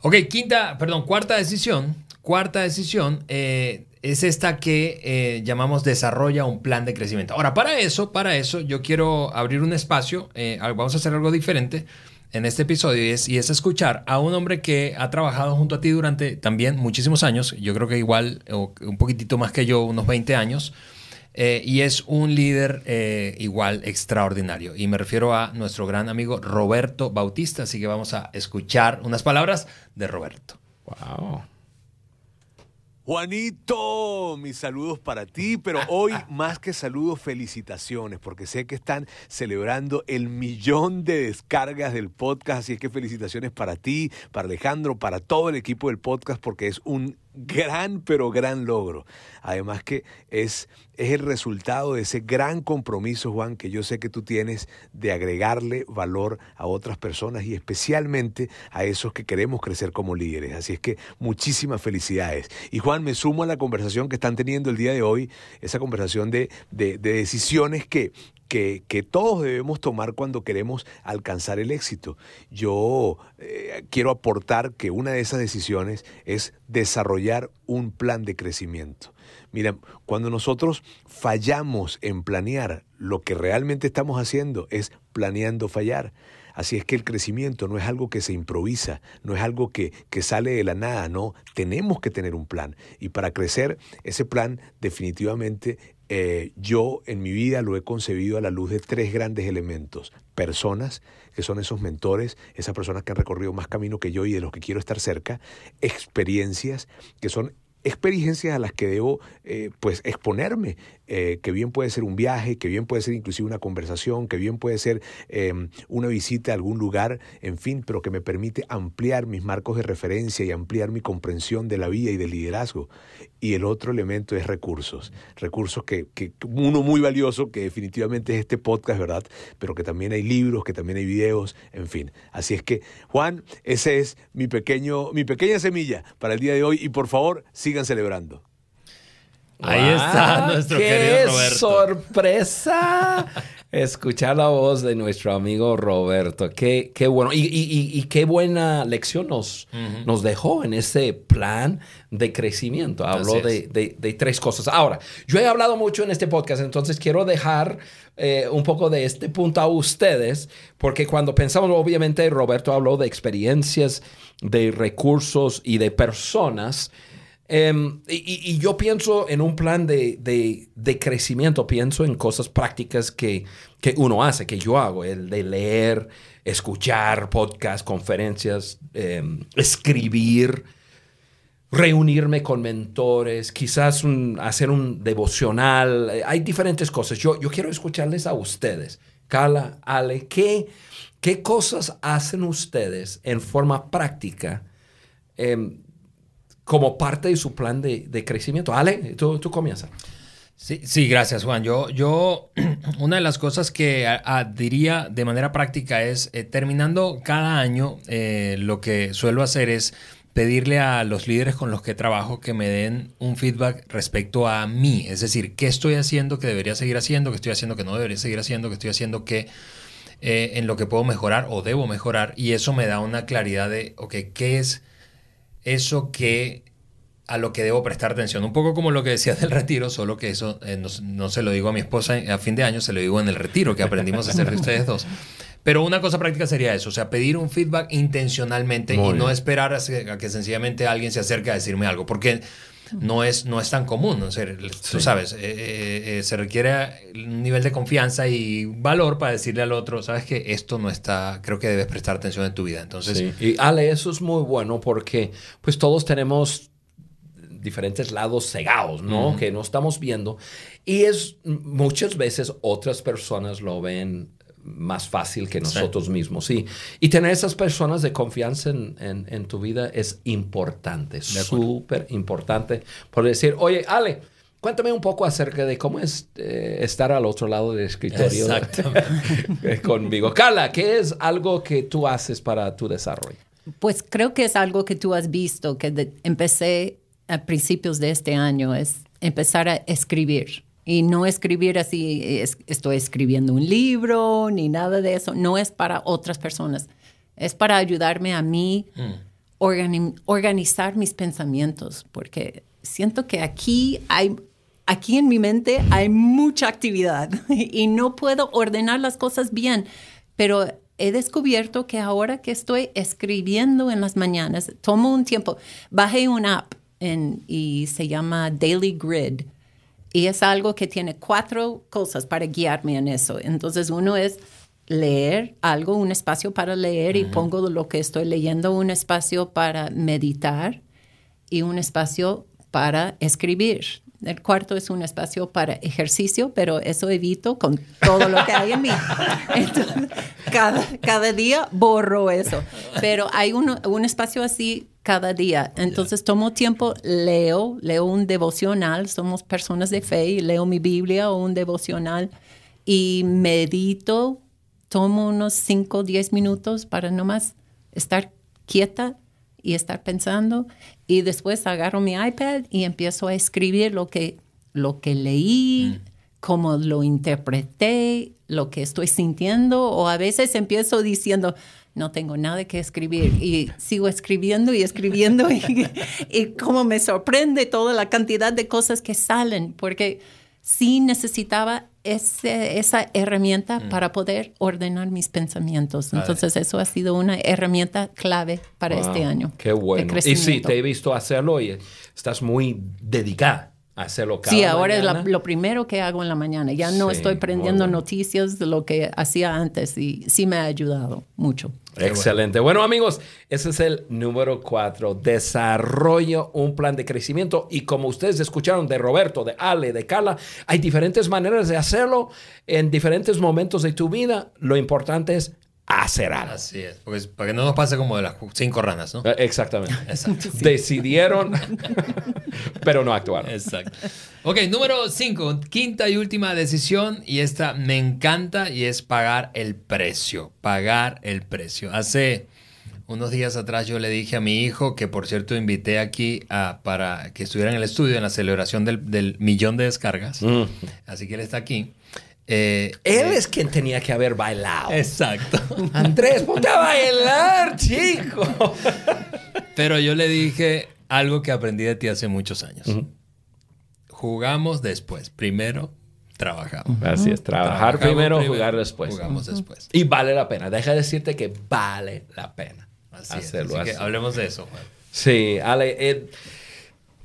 Ok, quinta, perdón, cuarta decisión. Cuarta decisión es esta que eh, llamamos desarrolla un plan de crecimiento. Ahora, para eso, para eso, yo quiero abrir un espacio, eh, vamos a hacer algo diferente en este episodio y es, y es, escuchar a un hombre que ha trabajado junto a ti durante también muchísimos años, yo creo que igual, un poquitito más que yo, unos 20 años, eh, y es un líder igual extraordinario. Y me refiero a nuestro gran amigo Roberto Bautista, así que vamos a escuchar unas palabras de Roberto. Wow. Juanito, mis saludos para ti, pero hoy más que saludos, felicitaciones, porque sé que están celebrando el millón de descargas del podcast, así es que felicitaciones para ti, para Alejandro, para todo el equipo del podcast, porque es un gran, pero gran logro. Además que es, es el resultado de ese gran compromiso, Juan, que yo sé que tú tienes de agregarle valor a otras personas y especialmente a esos que queremos crecer como líderes. Así es que muchísimas felicidades. Y Juan, me sumo a la conversación que están teniendo el día de hoy, esa conversación de, de, de decisiones que, que, todos debemos tomar cuando queremos alcanzar el éxito. Yo eh, quiero aportar que una de esas decisiones es desarrollar un plan de crecimiento. Mira, cuando nosotros fallamos en planear, lo que realmente estamos haciendo es planeando fallar. Así es que el crecimiento no es algo que se improvisa, no es algo que, que, sale de la nada, no, tenemos que tener un plan. Y para crecer, ese plan definitivamente eh, yo en mi vida lo he concebido a la luz de tres grandes elementos. Personas, que son esos mentores, esas personas que han recorrido más camino que yo y de los que quiero estar cerca. Experiencias, que son experiencias a las que debo eh, pues exponerme, eh, que bien puede ser un viaje, que bien puede ser inclusive una conversación, que bien puede ser em, una visita a algún lugar, en fin, pero que me permite ampliar mis marcos de referencia y ampliar mi comprensión de la vida y del liderazgo. Y el otro elemento es recursos, recursos que, que uno muy valioso, que definitivamente es este podcast, ¿verdad? Pero que también hay libros, que también hay videos, en fin. Así es que, Juan, ese es mi pequeño, mi pequeña semilla para el día de hoy y por favor, sigan celebrando. Ahí está nuestro ¡Qué querido Roberto. sorpresa! Escuchar la voz de nuestro amigo Roberto. Qué, qué bueno. Y, y- y- y qué buena lección nos, nos dejó en ese plan de crecimiento. Habló de- de tres cosas. Ahora, yo he hablado mucho en este podcast, entonces quiero dejar eh, un poco de este punto a ustedes, porque cuando pensamos, obviamente, Roberto habló de experiencias, de recursos y de personas. Em, y, yo pienso en un plan de, de- crecimiento, pienso en cosas prácticas que, que uno hace, que yo hago, el de leer, escuchar podcasts, conferencias, em, escribir, reunirme con mentores, quizás hacer un devocional. eh, Hay diferentes cosas. Yo, yo quiero escucharles a ustedes. Carla, Ale, ¿qué, qué cosas hacen ustedes en forma práctica? em, como parte de su plan de, de crecimiento. Ale, tú, comienzas. Sí, sí, gracias Juan. Yo, yo, [clears throat] una de las cosas que diría de manera práctica es, eh, terminando cada año, eh, lo que suelo hacer es pedirle a los líderes con los que trabajo que me den un feedback respecto a mí. Es decir, qué estoy haciendo que debería seguir haciendo, qué estoy haciendo que no debería seguir haciendo, qué estoy haciendo que eh, en lo que puedo mejorar o debo mejorar. Y eso me da una claridad de, ok, ¿qué es eso que a lo que debo prestar atención. Un poco como lo que decía [laughs] del retiro, solo que eso eh, no, no se lo digo a mi esposa a fin de año, se lo digo en el retiro que aprendimos a hacer de ustedes dos. Pero una cosa práctica sería eso, o sea, pedir un feedback intencionalmente Muy y no esperar a que sencillamente alguien se acerque a decirme algo, porque no es, no es tan común. O sea, tú sabes, eh, eh, eh, se requiere un nivel de confianza y valor para decirle al otro, sabes que esto no está, creo que debes prestar atención en tu vida. Entonces, Sí. Y Ale, eso es muy bueno porque pues todos tenemos diferentes lados cegados, ¿no? Que no estamos viendo. Y es muchas veces otras personas lo ven más fácil que nosotros mismos, sí. Y tener esas personas de confianza en, en- en tu vida es importante, súper importante. Por decir, oye, Ale, cuéntame un poco acerca de cómo es eh, estar al otro lado del escritorio [laughs] conmigo. Carla, ¿qué es algo que tú haces para tu desarrollo? Pues creo que es algo que tú has visto, que de- empecé a principios de este año, es empezar a escribir. Y no escribir así, es- estoy escribiendo un libro, ni nada de eso. No es para otras personas. Es para ayudarme a mí organi- organizar mis pensamientos, porque siento que aquí hay, aquí en mi mente hay mucha actividad [laughs] y no puedo ordenar las cosas bien, pero he descubierto que ahora que estoy escribiendo en las mañanas, tomo un tiempo, bajé una app en- y se llama Daily Grid. Y es algo que tiene cuatro cosas para guiarme en eso. Entonces, uno es leer algo, un espacio para leer, y pongo lo que estoy leyendo, un espacio para meditar y un espacio para escribir. El cuarto es un espacio para ejercicio, pero eso evito con todo lo que hay en mí. [laughs] Entonces, cada, cada día borro eso. Pero hay un, un espacio así cada día. Entonces tomo tiempo, leo, leo un devocional. Somos personas de fe y leo mi Biblia o un devocional y medito. Tomo unos 5 o 10 minutos para nomás estar quieta y estar pensando y después agarro mi iPad y empiezo a escribir lo que, lo que leí, cómo lo interpreté, lo que estoy sintiendo o a veces empiezo diciendo, no tengo nada que escribir y sigo escribiendo y escribiendo y, y como me sorprende toda la cantidad de cosas que salen porque sí necesitaba ese- esa herramienta para poder ordenar mis pensamientos. Entonces eso ha sido una herramienta clave para Wow, este año. Qué bueno. Y sí, te he visto hacerlo y estás muy dedicada hacerlo cada Sí, ahora mañana. es la- lo primero que hago en la mañana. Ya no Sí, estoy prendiendo bueno. noticias de lo que hacía antes y sí me ha ayudado mucho. Excelente. Bueno. amigos, ese es el número cuatro. Desarrolla un plan de crecimiento. Y como ustedes escucharon de Roberto, de Ale, de Carla, hay diferentes maneras de hacerlo en diferentes momentos de tu vida. Lo importante es hacer algo. Así es, porque para que no nos pase como de las cinco ranas, ¿no? Eh, Exactamente. [laughs] Exacto. [laughs] Decidieron, [laughs] pero no actuaron. Exacto. Ok, número 5, quinta y última decisión, y esta me encanta, y es pagar el precio. Pagar el precio. Hace unos días atrás yo le dije a mi hijo, que por cierto invité aquí a- para que estuviera en el estudio en la celebración del, del millón de descargas, Mm. así que él está aquí. Eh, Él eh, es quien tenía que haber bailado. Exacto. [laughs] Andrés, ponte a bailar, chico. Pero yo le dije algo que aprendí de ti hace muchos años. Jugamos después. Primero, trabajamos. Así es, trabajar Trabajamos primero, jugar después. Jugamos después. Y vale la pena. Deja de decirte que vale la pena Así es. hacerlo Así que hablemos de eso, Juan. Sí, Ale, eh,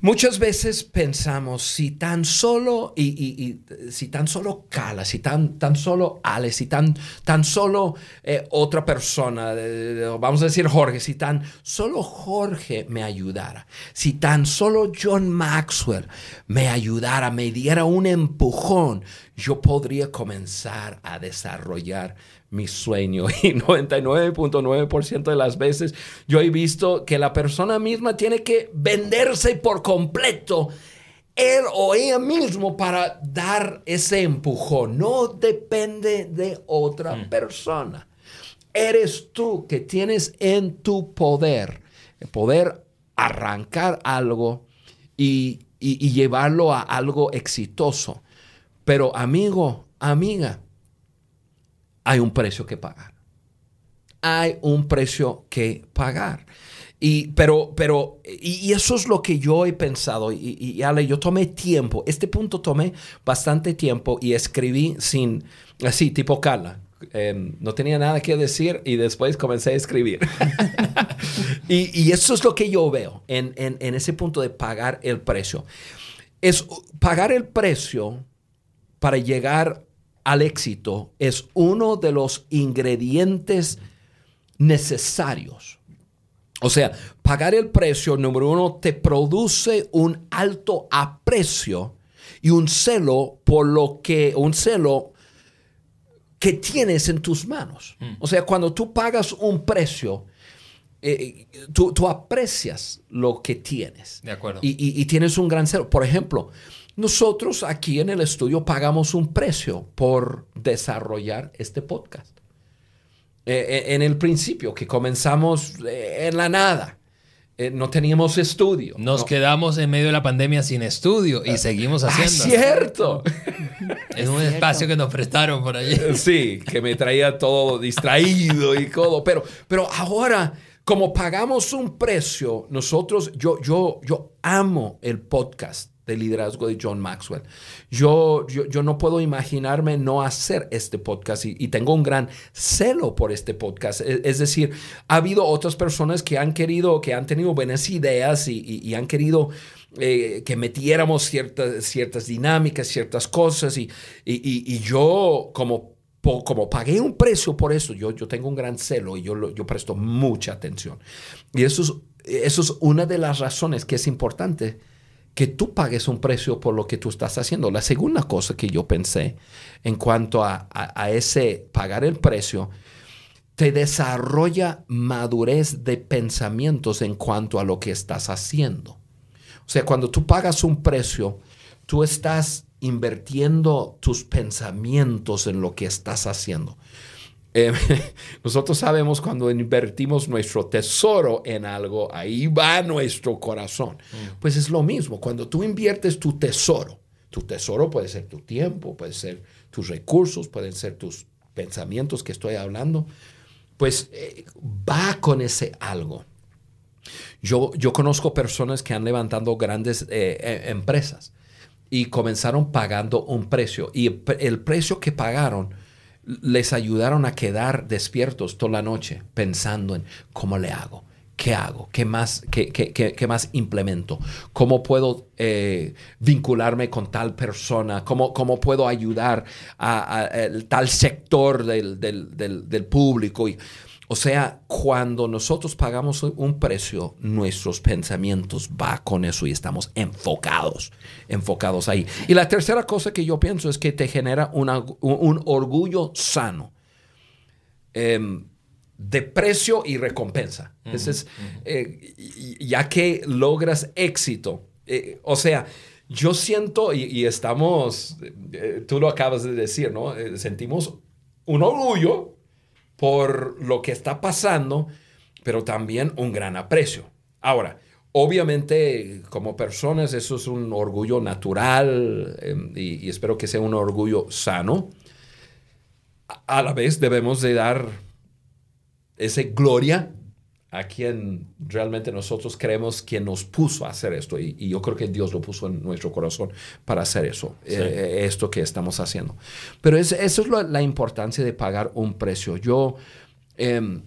muchas veces pensamos si tan solo y, si tan solo Cala, si tan, tan solo Ale, si tan, tan solo eh, otra persona, vamos a decir Jorge, si tan solo Jorge me ayudara, si tan solo John Maxwell me ayudara, me diera un empujón, yo podría comenzar a desarrollar mi sueño [laughs] y 99.9% de las veces yo he visto que la persona misma tiene que venderse por completo él o ella mismo para dar ese empujón. No depende de otra persona. Eres tú que tienes en tu poder el poder arrancar algo y, y- y llevarlo a algo exitoso. Pero amigo, amiga, hay un precio que pagar. Hay un precio que pagar. Y, pero, pero, y, y eso es lo que yo he pensado. Y, y, Ale, yo tomé tiempo. Este punto tomé bastante tiempo y escribí sin, así, tipo Carla. Eh, no tenía nada que decir y después comencé a escribir. [laughs] [laughs] y, y eso es lo que yo veo en, en, en ese punto de pagar el precio. Es pagar el precio para llegar al éxito es uno de los ingredientes necesarios. O sea, pagar el precio, número uno, te produce un alto aprecio y un celo por lo que, un celo que tienes en tus manos. O sea, cuando tú pagas un precio, eh, tú, tú aprecias lo que tienes. De acuerdo. Y, y- y tienes un gran celo. Por ejemplo, nosotros aquí en el estudio pagamos un precio por desarrollar este podcast. Eh, eh, en el principio, que comenzamos eh, en la nada, eh, no teníamos estudio. Nos no- quedamos en medio de la pandemia sin estudio y seguimos Ah, haciendo. cierto. [laughs] En un espacio que nos prestaron por allí. Sí, que me traía todo distraído y todo. Pero, pero ahora, como pagamos un precio, nosotros, yo, yo, yo amo el podcast de liderazgo de John Maxwell. Yo, yo, yo no puedo imaginarme no hacer este podcast y, y tengo un gran celo por este podcast. Es, es decir, ha habido otras personas que han querido, que han tenido buenas ideas y, y- y han querido eh, que metiéramos ciertas, ciertas dinámicas, ciertas cosas y, y- y- yo como como pagué un precio por eso, yo, yo tengo un gran celo y yo, yo presto mucha atención. Y eso es, eso es una de las razones que es importante que tú pagues un precio por lo que tú estás haciendo. La segunda cosa que yo pensé en cuanto a, a- ese pagar el precio, te desarrolla madurez de pensamientos en cuanto a lo que estás haciendo. O sea, cuando tú pagas un precio, tú estás invirtiendo tus pensamientos en lo que estás haciendo. Eh, [laughs] nosotros sabemos cuando invertimos nuestro tesoro en algo, ahí va nuestro corazón. Pues es lo mismo, cuando tú inviertes tu tesoro, tu tesoro puede ser tu tiempo, puede ser tus recursos, pueden ser tus pensamientos que estoy hablando, pues eh, va con ese algo. Yo, yo conozco personas que han levantado grandes eh, empresas y comenzaron pagando un precio y el precio que pagaron les ayudaron a quedar despiertos toda la noche pensando en cómo le hago, ¿qué hago? ¿Qué más, qué, más implemento? ¿Cómo puedo eh, vincularme con tal persona? ¿Cómo, puedo ayudar a, tal sector del, del público? Y, o sea, cuando nosotros pagamos un precio, nuestros pensamientos va con eso y estamos enfocados, enfocados ahí. Y la tercera cosa que yo pienso es que te genera un, orgullo sano. Em, de precio y recompensa. Eh, ya que logras éxito. Eh, o sea, yo siento, y, estamos, eh, tú lo acabas de decir, ¿no? sentimos un orgullo por lo que está pasando, pero también un gran aprecio. Ahora, obviamente como personas eso es un orgullo natural em, y, espero que sea un orgullo sano. A la vez debemos de dar esa gloria a quien realmente nosotros creemos que nos puso a hacer esto. Y, yo creo que Dios lo puso en nuestro corazón para hacer eso, eh, esto que estamos haciendo. Pero es, eso es la importancia de pagar un precio. Yo, em,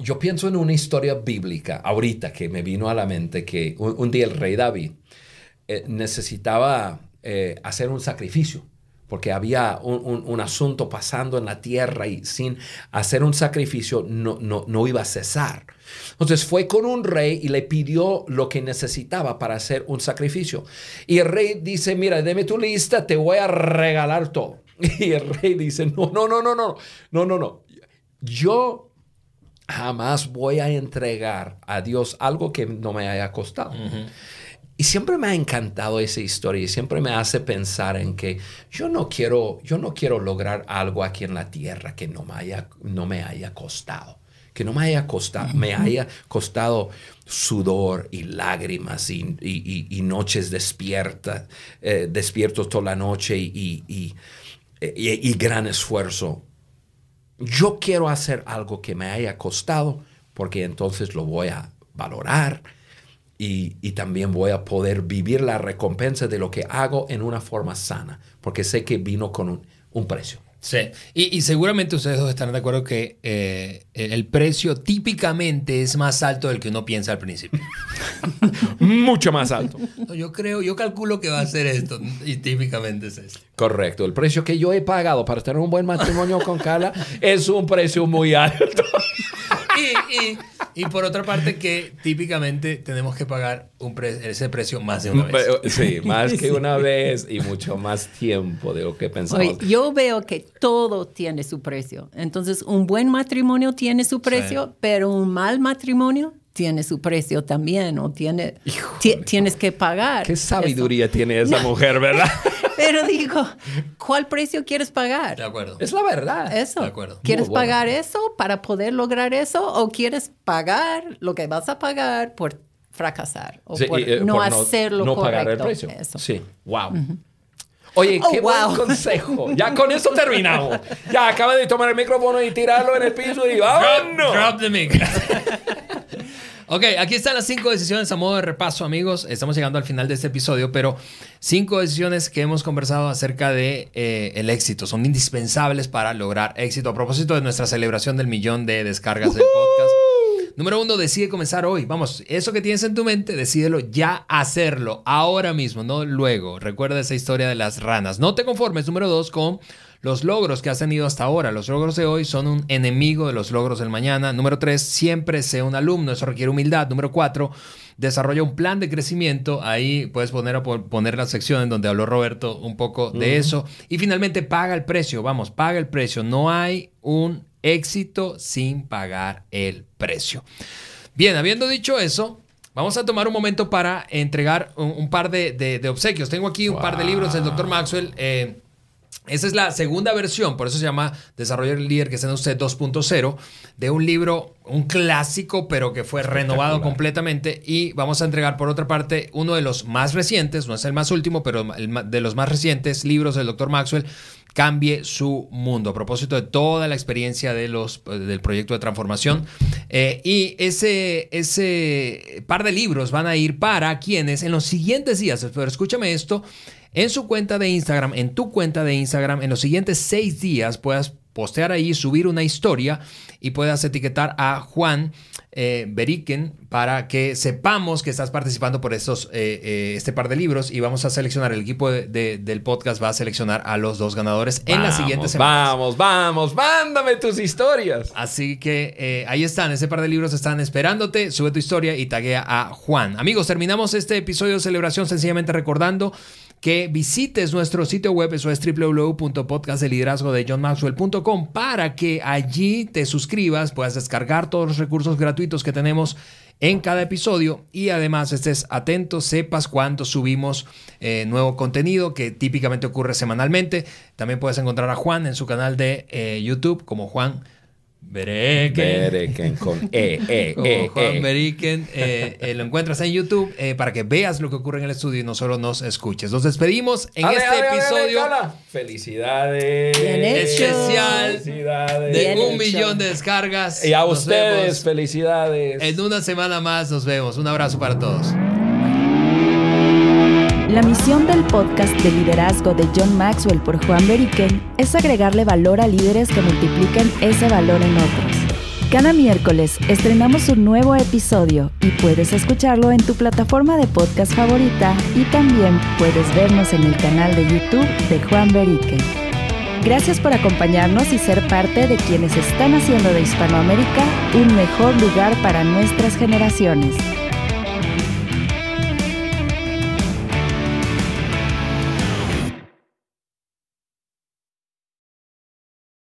yo pienso en una historia bíblica ahorita que me vino a la mente que un, día el rey David eh, necesitaba eh, hacer un sacrificio porque había un, asunto pasando en la tierra y sin hacer un sacrificio no, no, iba a cesar. Entonces fue con un rey y le pidió lo que necesitaba para hacer un sacrificio. Y el rey dice, mira, deme tu lista, te voy a regalar todo. [laughs] Y el rey dice, no, no, no, no, no, no, no, no. Yo jamás voy a entregar a Dios algo que no me haya costado. Y siempre me ha encantado esa historia y siempre me hace pensar en que yo no quiero, yo no quiero lograr algo aquí en la tierra que no me haya, no me haya costado. Que no me haya costado, me haya costado sudor y lágrimas y, noches despiertas, eh, despiertos toda la noche y, y gran esfuerzo. Yo quiero hacer algo que me haya costado porque entonces lo voy a valorar y, también voy a poder vivir la recompensa de lo que hago en una forma sana, porque sé que vino con un, precio. Sí, y, seguramente ustedes dos estarán de acuerdo que eh, el precio típicamente es más alto del que uno piensa al principio. [laughs] Mucho más alto. yo creo, yo calculo que va a ser esto, y típicamente es esto. Correcto, el precio que yo he pagado para tener un buen matrimonio con Carla es un precio muy alto. [laughs] y, por otra parte que típicamente tenemos que pagar un ese precio más de una vez. Sí, más que [laughs] una vez y mucho más tiempo de lo que pensamos. yo veo que todo tiene su precio. Entonces, un buen matrimonio tiene su precio, pero un mal matrimonio tiene su precio también o tiene, tienes que pagar. Qué sabiduría tiene esa mujer, ¿verdad? [laughs] Pero digo, ¿cuál precio quieres pagar? De acuerdo. Es la verdad. Eso. De acuerdo. ¿Quieres pagar eso para poder lograr eso o quieres pagar lo que vas a pagar por fracasar o por, eh, no hacerlo no pagar el precio. Sí. Wow. Oye, oh, qué buen consejo. [laughs] Ya con eso terminamos. Ya acaba de tomar el micrófono y tirarlo en el piso y vámonos. Drop, the mic. [laughs] ok, aquí están las cinco decisiones a modo de repaso, amigos. Estamos llegando al final de este episodio, pero cinco decisiones que hemos conversado acerca de eh, el éxito. Son indispensables para lograr éxito. A propósito de nuestra celebración del millón de descargas del podcast. Número uno, decide comenzar hoy. Vamos, eso que tienes en tu mente, decídelo ya hacerlo, ahora mismo, no luego. Recuerda esa historia de las ranas. No te conformes, número dos, con los logros que has tenido hasta ahora. Los logros de hoy son un enemigo de los logros del mañana. Número tres, siempre sé un alumno. Eso requiere humildad. Número cuatro, desarrolla un plan de crecimiento. Ahí puedes poner, a poner la sección en donde habló Roberto un poco de eso. Y finalmente, paga el precio. Vamos, paga el precio. No hay un éxito sin pagar el precio. Bien, habiendo dicho eso, vamos a tomar un momento para entregar un, par de, obsequios. Tengo aquí un par de libros del Dr. Maxwell. Eh, esa es la segunda versión, por eso se llama Desarrollar el líder que está en usted 2.0, de un libro, un clásico, pero que fue renovado completamente. Y vamos a entregar, por otra parte, uno de los más recientes, no es el más último, pero de los más recientes libros del Dr. Maxwell, Cambie su mundo, a propósito de toda la experiencia de los, del proyecto de transformación. Eh, y ese, ese par de libros van a ir para quienes en los siguientes días, pero escúchame esto, en su cuenta de Instagram, en tu cuenta de Instagram, en los siguientes seis días puedas postear ahí, subir una historia y puedas etiquetar a Juan eh, Beriken para que sepamos que estás participando por estos, eh, eh, este par de libros y vamos a seleccionar, el equipo del podcast va a seleccionar a los dos ganadores en la siguiente semana. Vamos, vamos, mándame tus historias. Así que eh, ahí están, ese par de libros están esperándote, sube tu historia y taguea a Juan. Amigos, terminamos este episodio de celebración sencillamente recordando que visites nuestro sitio web, eso es www.podcastdeliderazgodejohnmaxwell.com para que allí te suscribas, puedas descargar todos los recursos gratuitos que tenemos en cada episodio y además estés atento, sepas cuándo subimos eh, nuevo contenido que típicamente ocurre semanalmente. También puedes encontrar a Juan en su canal de eh, YouTube como Juan Bereken. con E, E, [laughs] E. Juan e. Beriken. Eh, eh, lo encuentras en YouTube eh, para que veas lo que ocurre en el estudio y no solo nos escuches. Nos despedimos en este episodio. felicidades. Bien especial de un millón de descargas. Y a ustedes, felicidades. En una semana más nos vemos. Un abrazo para todos. La misión del podcast de liderazgo de John Maxwell por Juan Beriken es agregarle valor a líderes que multipliquen ese valor en otros. Cada miércoles estrenamos un nuevo episodio y puedes escucharlo en tu plataforma de podcast favorita y también puedes vernos en el canal de YouTube de Juan Beriken. Gracias por acompañarnos y ser parte de quienes están haciendo de Hispanoamérica un mejor lugar para nuestras generaciones.